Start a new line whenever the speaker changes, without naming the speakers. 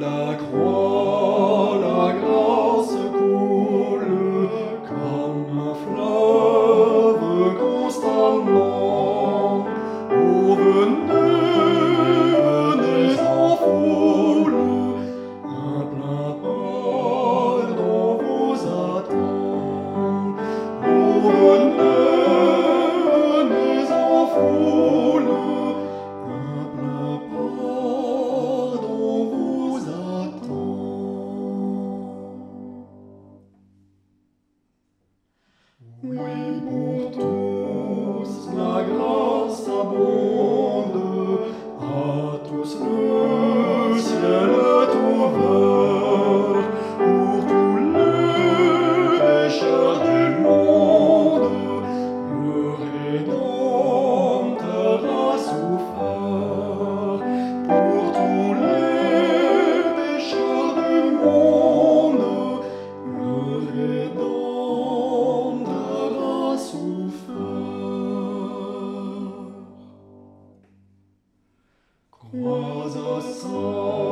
la croix. We putus la Mother, song.